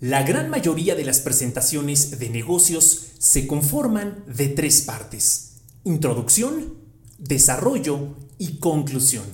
La gran mayoría de las presentaciones de negocios se conforman de tres partes. Introducción, desarrollo y conclusión.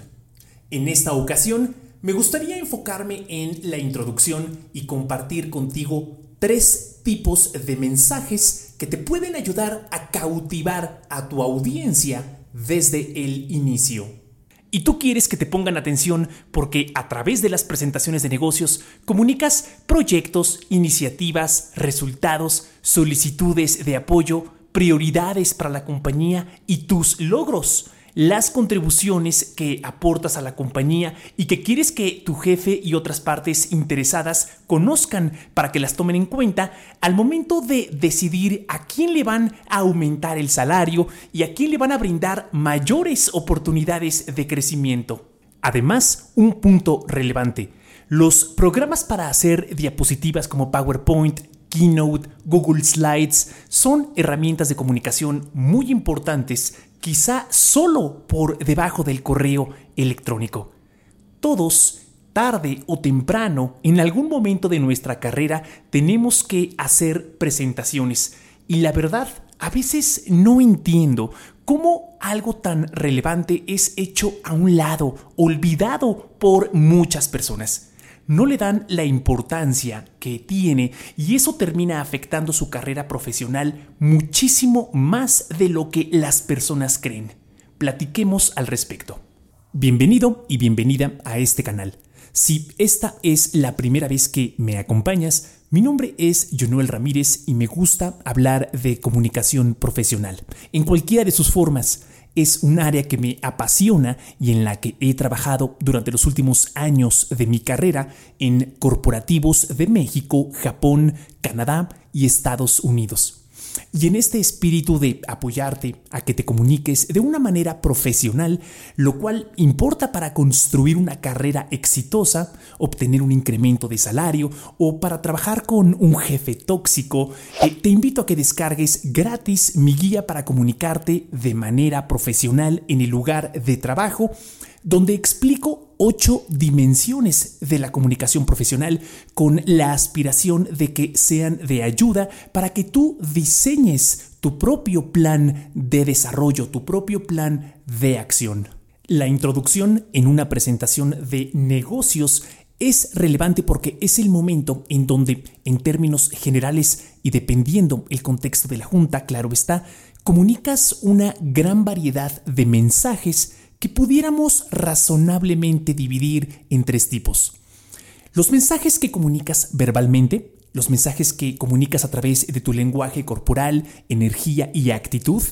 En esta ocasión me gustaría enfocarme en la introducción y compartir contigo tres tipos de mensajes que te pueden ayudar a cautivar a tu audiencia desde el inicio. Y tú quieres que te pongan atención porque a través de las presentaciones de negocios comunicas proyectos, iniciativas, resultados, solicitudes de apoyo, prioridades para la compañía y tus logros las contribuciones que aportas a la compañía y que quieres que tu jefe y otras partes interesadas conozcan para que las tomen en cuenta al momento de decidir a quién le van a aumentar el salario y a quién le van a brindar mayores oportunidades de crecimiento. Además, un punto relevante. Los programas para hacer diapositivas como PowerPoint, Keynote, Google Slides son herramientas de comunicación muy importantes quizá solo por debajo del correo electrónico. Todos, tarde o temprano, en algún momento de nuestra carrera, tenemos que hacer presentaciones. Y la verdad, a veces no entiendo cómo algo tan relevante es hecho a un lado, olvidado por muchas personas no le dan la importancia que tiene y eso termina afectando su carrera profesional muchísimo más de lo que las personas creen. Platiquemos al respecto. Bienvenido y bienvenida a este canal. Si esta es la primera vez que me acompañas, mi nombre es Jonuel Ramírez y me gusta hablar de comunicación profesional, en cualquiera de sus formas es un área que me apasiona y en la que he trabajado durante los últimos años de mi carrera en corporativos de México, Japón, Canadá y Estados Unidos. Y en este espíritu de apoyarte a que te comuniques de una manera profesional, lo cual importa para construir una carrera exitosa, obtener un incremento de salario o para trabajar con un jefe tóxico, eh, te invito a que descargues gratis mi guía para comunicarte de manera profesional en el lugar de trabajo donde explico ocho dimensiones de la comunicación profesional con la aspiración de que sean de ayuda para que tú diseñes tu propio plan de desarrollo, tu propio plan de acción. La introducción en una presentación de negocios es relevante porque es el momento en donde, en términos generales y dependiendo el contexto de la junta, claro está, comunicas una gran variedad de mensajes que pudiéramos razonablemente dividir en tres tipos. Los mensajes que comunicas verbalmente, los mensajes que comunicas a través de tu lenguaje corporal, energía y actitud,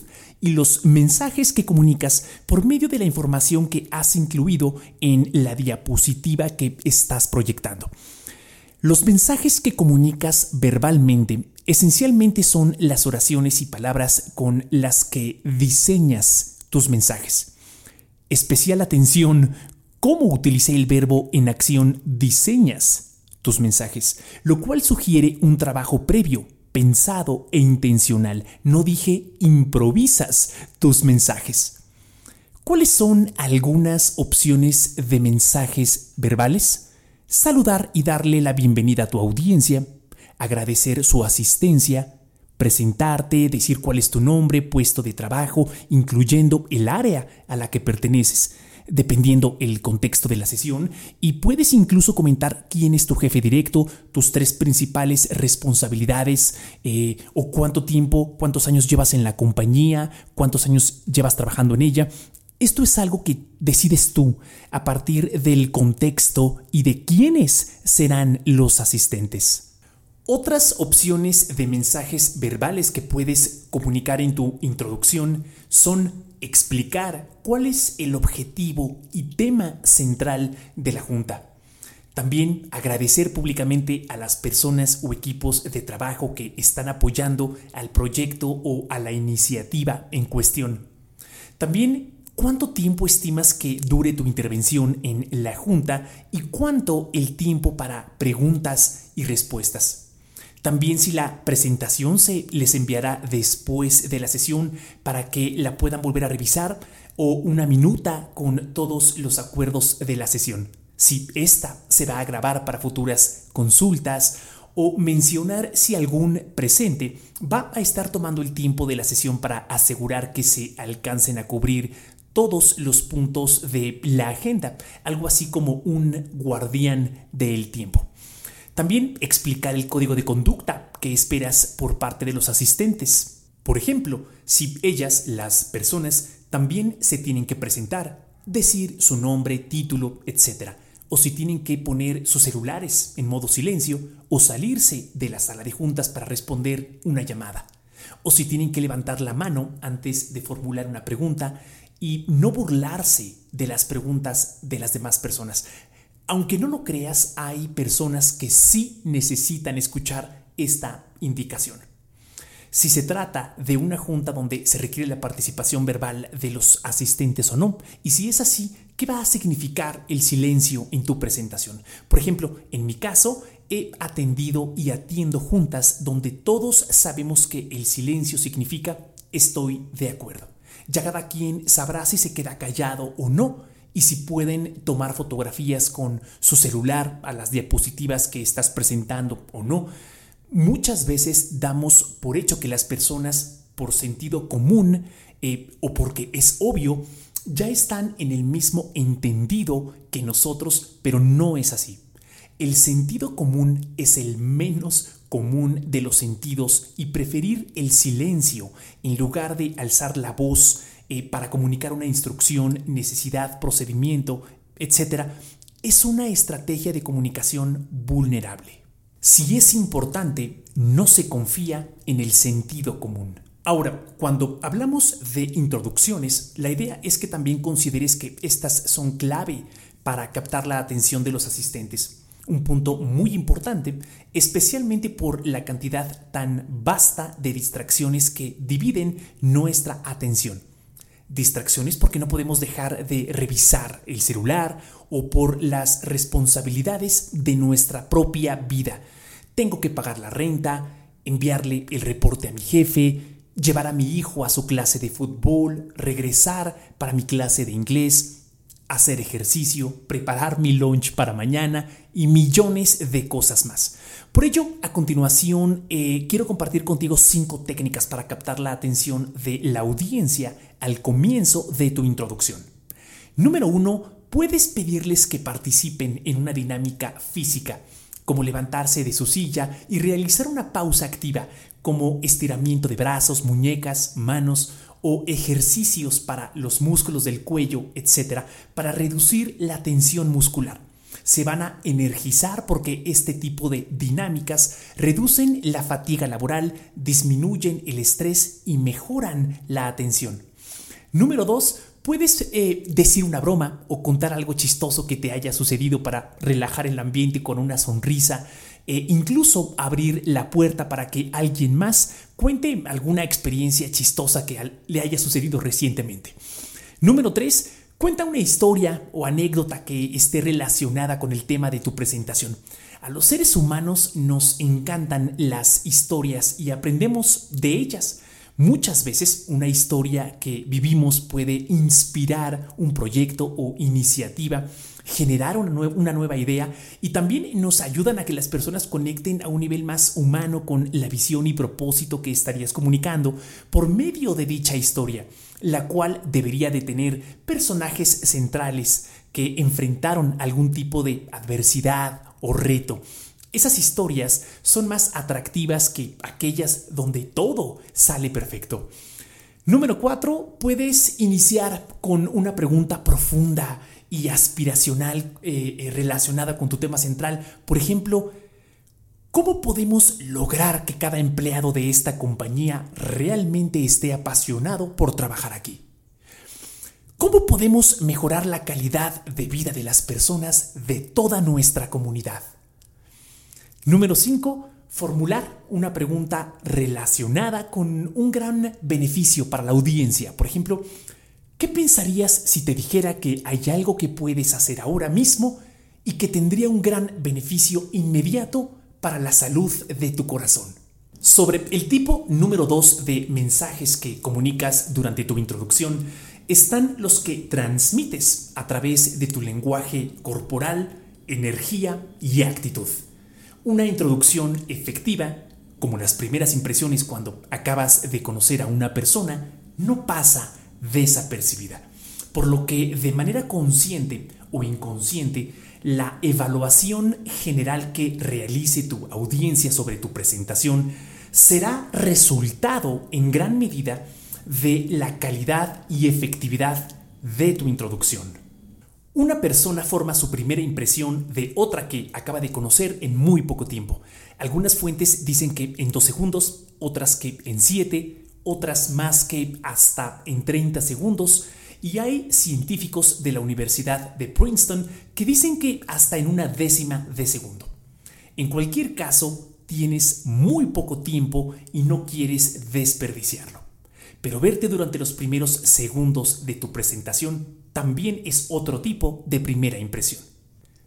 y los mensajes que comunicas por medio de la información que has incluido en la diapositiva que estás proyectando. Los mensajes que comunicas verbalmente esencialmente son las oraciones y palabras con las que diseñas tus mensajes. Especial atención, cómo utilicé el verbo en acción diseñas tus mensajes, lo cual sugiere un trabajo previo, pensado e intencional. No dije improvisas tus mensajes. ¿Cuáles son algunas opciones de mensajes verbales? Saludar y darle la bienvenida a tu audiencia, agradecer su asistencia, presentarte, decir cuál es tu nombre, puesto de trabajo, incluyendo el área a la que perteneces, dependiendo el contexto de la sesión, y puedes incluso comentar quién es tu jefe directo, tus tres principales responsabilidades, eh, o cuánto tiempo, cuántos años llevas en la compañía, cuántos años llevas trabajando en ella. Esto es algo que decides tú a partir del contexto y de quiénes serán los asistentes. Otras opciones de mensajes verbales que puedes comunicar en tu introducción son explicar cuál es el objetivo y tema central de la Junta. También agradecer públicamente a las personas o equipos de trabajo que están apoyando al proyecto o a la iniciativa en cuestión. También cuánto tiempo estimas que dure tu intervención en la Junta y cuánto el tiempo para preguntas y respuestas. También si la presentación se les enviará después de la sesión para que la puedan volver a revisar o una minuta con todos los acuerdos de la sesión. Si esta se va a grabar para futuras consultas o mencionar si algún presente va a estar tomando el tiempo de la sesión para asegurar que se alcancen a cubrir todos los puntos de la agenda, algo así como un guardián del tiempo. También explicar el código de conducta que esperas por parte de los asistentes. Por ejemplo, si ellas, las personas, también se tienen que presentar, decir su nombre, título, etc. O si tienen que poner sus celulares en modo silencio o salirse de la sala de juntas para responder una llamada. O si tienen que levantar la mano antes de formular una pregunta y no burlarse de las preguntas de las demás personas. Aunque no lo creas, hay personas que sí necesitan escuchar esta indicación. Si se trata de una junta donde se requiere la participación verbal de los asistentes o no, y si es así, ¿qué va a significar el silencio en tu presentación? Por ejemplo, en mi caso, he atendido y atiendo juntas donde todos sabemos que el silencio significa estoy de acuerdo. Ya cada quien sabrá si se queda callado o no y si pueden tomar fotografías con su celular a las diapositivas que estás presentando o no. Muchas veces damos por hecho que las personas, por sentido común eh, o porque es obvio, ya están en el mismo entendido que nosotros, pero no es así. El sentido común es el menos común de los sentidos y preferir el silencio en lugar de alzar la voz eh, para comunicar una instrucción, necesidad, procedimiento, etc., es una estrategia de comunicación vulnerable. Si es importante, no se confía en el sentido común. Ahora, cuando hablamos de introducciones, la idea es que también consideres que estas son clave para captar la atención de los asistentes. Un punto muy importante, especialmente por la cantidad tan vasta de distracciones que dividen nuestra atención distracciones porque no podemos dejar de revisar el celular o por las responsabilidades de nuestra propia vida. Tengo que pagar la renta, enviarle el reporte a mi jefe, llevar a mi hijo a su clase de fútbol, regresar para mi clase de inglés, hacer ejercicio, preparar mi lunch para mañana y millones de cosas más. Por ello, a continuación, eh, quiero compartir contigo cinco técnicas para captar la atención de la audiencia al comienzo de tu introducción. Número uno, puedes pedirles que participen en una dinámica física, como levantarse de su silla y realizar una pausa activa, como estiramiento de brazos, muñecas, manos o ejercicios para los músculos del cuello, etc., para reducir la tensión muscular. Se van a energizar porque este tipo de dinámicas reducen la fatiga laboral, disminuyen el estrés y mejoran la atención. Número 2. Puedes eh, decir una broma o contar algo chistoso que te haya sucedido para relajar el ambiente con una sonrisa e incluso abrir la puerta para que alguien más cuente alguna experiencia chistosa que le haya sucedido recientemente. Número 3. Cuenta una historia o anécdota que esté relacionada con el tema de tu presentación. A los seres humanos nos encantan las historias y aprendemos de ellas. Muchas veces una historia que vivimos puede inspirar un proyecto o iniciativa generar una, nueva idea y también nos ayudan a que las personas conecten a un nivel más humano con la visión y propósito que estarías comunicando por medio de dicha historia, la cual debería de tener personajes centrales que enfrentaron algún tipo de adversidad o reto. Esas historias son más atractivas que aquellas donde todo sale perfecto. Número 4. Puedes iniciar con una pregunta profunda y aspiracional eh, eh, relacionada con tu tema central. Por ejemplo, ¿cómo podemos lograr que cada empleado de esta compañía realmente esté apasionado por trabajar aquí? ¿Cómo podemos mejorar la calidad de vida de las personas de toda nuestra comunidad? Número 5. Formular una pregunta relacionada con un gran beneficio para la audiencia. Por ejemplo, ¿Qué pensarías si te dijera que hay algo que puedes hacer ahora mismo y que tendría un gran beneficio inmediato para la salud de tu corazón? Sobre el tipo número 2 de mensajes que comunicas durante tu introducción están los que transmites a través de tu lenguaje corporal, energía y actitud. Una introducción efectiva, como las primeras impresiones cuando acabas de conocer a una persona, no pasa desapercibida. Por lo que de manera consciente o inconsciente, la evaluación general que realice tu audiencia sobre tu presentación será resultado en gran medida de la calidad y efectividad de tu introducción. Una persona forma su primera impresión de otra que acaba de conocer en muy poco tiempo. Algunas fuentes dicen que en dos segundos, otras que en siete, otras más que hasta en 30 segundos. Y hay científicos de la Universidad de Princeton que dicen que hasta en una décima de segundo. En cualquier caso, tienes muy poco tiempo y no quieres desperdiciarlo. Pero verte durante los primeros segundos de tu presentación también es otro tipo de primera impresión.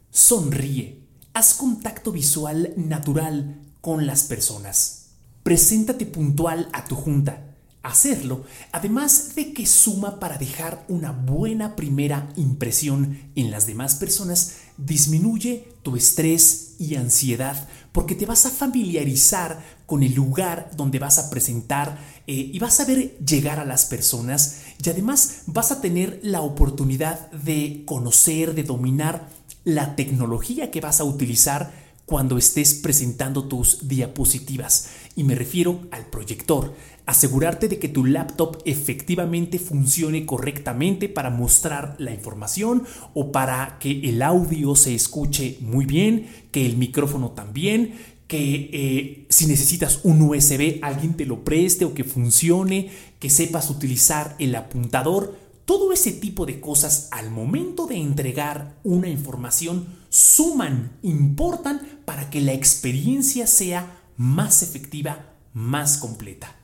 Sonríe, haz contacto visual natural con las personas. Preséntate puntual a tu junta hacerlo, además de que suma para dejar una buena primera impresión en las demás personas, disminuye tu estrés y ansiedad porque te vas a familiarizar con el lugar donde vas a presentar eh, y vas a ver llegar a las personas y además vas a tener la oportunidad de conocer, de dominar la tecnología que vas a utilizar cuando estés presentando tus diapositivas. Y me refiero al proyector. Asegurarte de que tu laptop efectivamente funcione correctamente para mostrar la información o para que el audio se escuche muy bien, que el micrófono también, que eh, si necesitas un USB alguien te lo preste o que funcione, que sepas utilizar el apuntador todo ese tipo de cosas al momento de entregar una información suman, importan para que la experiencia sea más efectiva, más completa.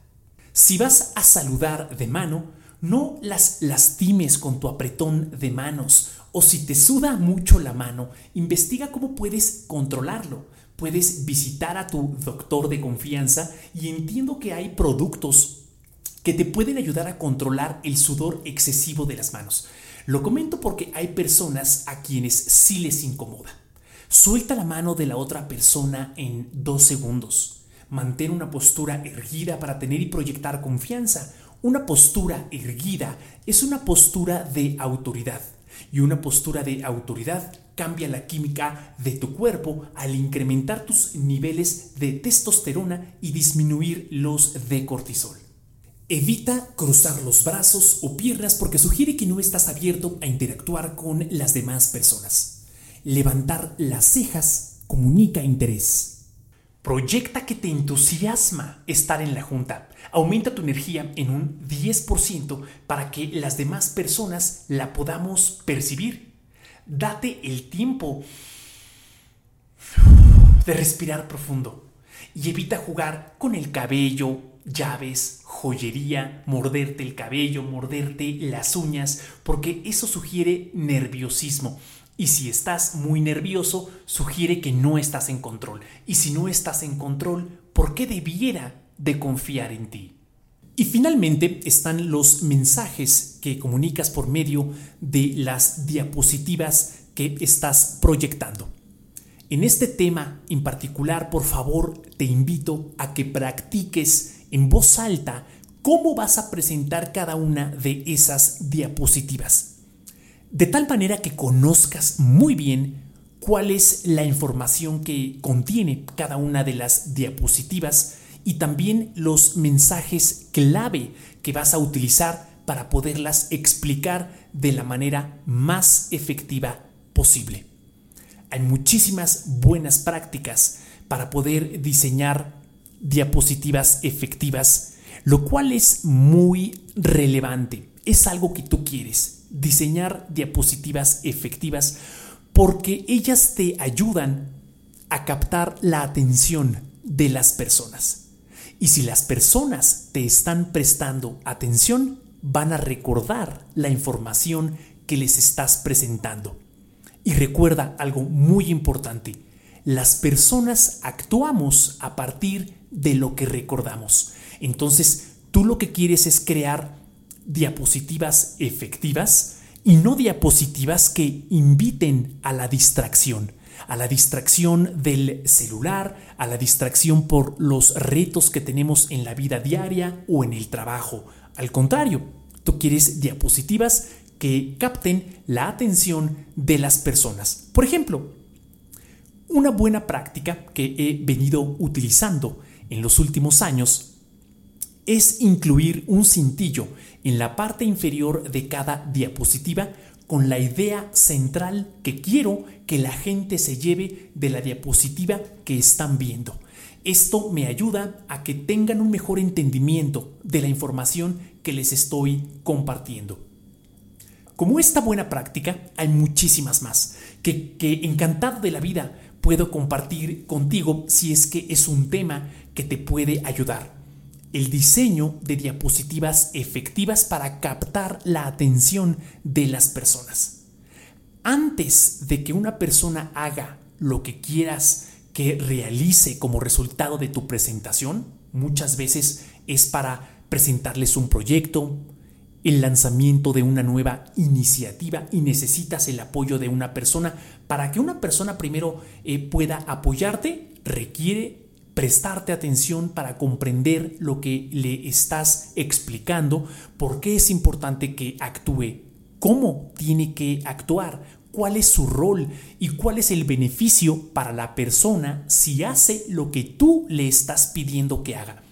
Si vas a saludar de mano, no las lastimes con tu apretón de manos o si te suda mucho la mano, investiga cómo puedes controlarlo. Puedes visitar a tu doctor de confianza y entiendo que hay productos que te pueden ayudar a controlar el sudor excesivo de las manos. Lo comento porque hay personas a quienes sí les incomoda. Suelta la mano de la otra persona en dos segundos. Mantén una postura erguida para tener y proyectar confianza. Una postura erguida es una postura de autoridad. Y una postura de autoridad cambia la química de tu cuerpo al incrementar tus niveles de testosterona y disminuir los de cortisol. Evita cruzar los brazos o piernas porque sugiere que no estás abierto a interactuar con las demás personas. Levantar las cejas comunica interés. Proyecta que te entusiasma estar en la junta. Aumenta tu energía en un 10% para que las demás personas la podamos percibir. Date el tiempo de respirar profundo y evita jugar con el cabello, llaves, joyería, morderte el cabello, morderte las uñas, porque eso sugiere nerviosismo. Y si estás muy nervioso, sugiere que no estás en control. Y si no estás en control, ¿por qué debiera de confiar en ti? Y finalmente están los mensajes que comunicas por medio de las diapositivas que estás proyectando. En este tema en particular, por favor, te invito a que practiques en voz alta cómo vas a presentar cada una de esas diapositivas. De tal manera que conozcas muy bien cuál es la información que contiene cada una de las diapositivas y también los mensajes clave que vas a utilizar para poderlas explicar de la manera más efectiva posible. Hay muchísimas buenas prácticas para poder diseñar diapositivas efectivas, lo cual es muy relevante. Es algo que tú quieres, diseñar diapositivas efectivas, porque ellas te ayudan a captar la atención de las personas. Y si las personas te están prestando atención, van a recordar la información que les estás presentando. Y recuerda algo muy importante, las personas actuamos a partir de lo que recordamos. Entonces, tú lo que quieres es crear diapositivas efectivas y no diapositivas que inviten a la distracción. a la distracción del celular, a la distracción por los retos que tenemos en la vida diaria o en el trabajo. Al contrario, tú quieres diapositivas que capten la atención de las personas. Por ejemplo, una buena práctica que he venido utilizando en los últimos años es incluir un cintillo en la parte inferior de cada diapositiva con la idea central que quiero que la gente se lleve de la diapositiva que están viendo. Esto me ayuda a que tengan un mejor entendimiento de la información que les estoy compartiendo. Como esta buena práctica, hay muchísimas más que, que encantado de la vida puedo compartir contigo si es que es un tema que te puede ayudar. El diseño de diapositivas efectivas para captar la atención de las personas. Antes de que una persona haga lo que quieras que realice como resultado de tu presentación, muchas veces es para presentarles un proyecto, el lanzamiento de una nueva iniciativa y necesitas el apoyo de una persona. Para que una persona primero eh, pueda apoyarte, requiere prestarte atención para comprender lo que le estás explicando, por qué es importante que actúe, cómo tiene que actuar, cuál es su rol y cuál es el beneficio para la persona si hace lo que tú le estás pidiendo que haga.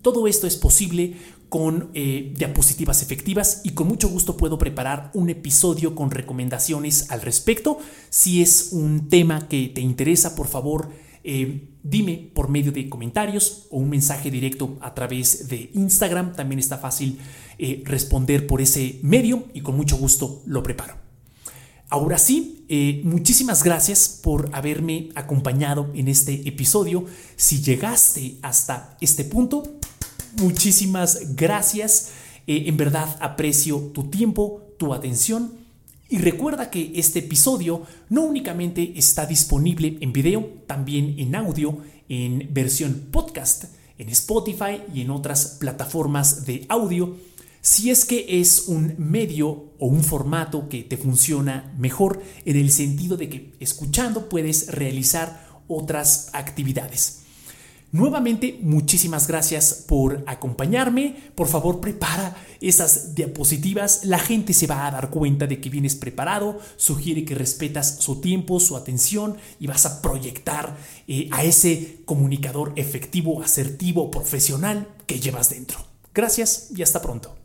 Todo esto es posible con eh, diapositivas efectivas y con mucho gusto puedo preparar un episodio con recomendaciones al respecto. Si es un tema que te interesa, por favor, eh, dime por medio de comentarios o un mensaje directo a través de Instagram. También está fácil eh, responder por ese medio y con mucho gusto lo preparo. Ahora sí, muchísimas gracias por haberme acompañado en este episodio. Si llegaste hasta este punto, muchísimas gracias. Eh, en verdad aprecio tu tiempo, tu atención. Y recuerda que este episodio no únicamente está disponible en video, también en audio, en versión podcast, en Spotify y en otras plataformas de audio. Si es que es un medio o un formato que te funciona mejor en el sentido de que escuchando puedes realizar otras actividades. Nuevamente, muchísimas gracias por acompañarme. Por favor, prepara esas diapositivas. La gente se va a dar cuenta de que vienes preparado. Sugiere que respetas su tiempo, su atención y vas a proyectar eh, a ese comunicador efectivo, asertivo, profesional que llevas dentro. Gracias y hasta pronto.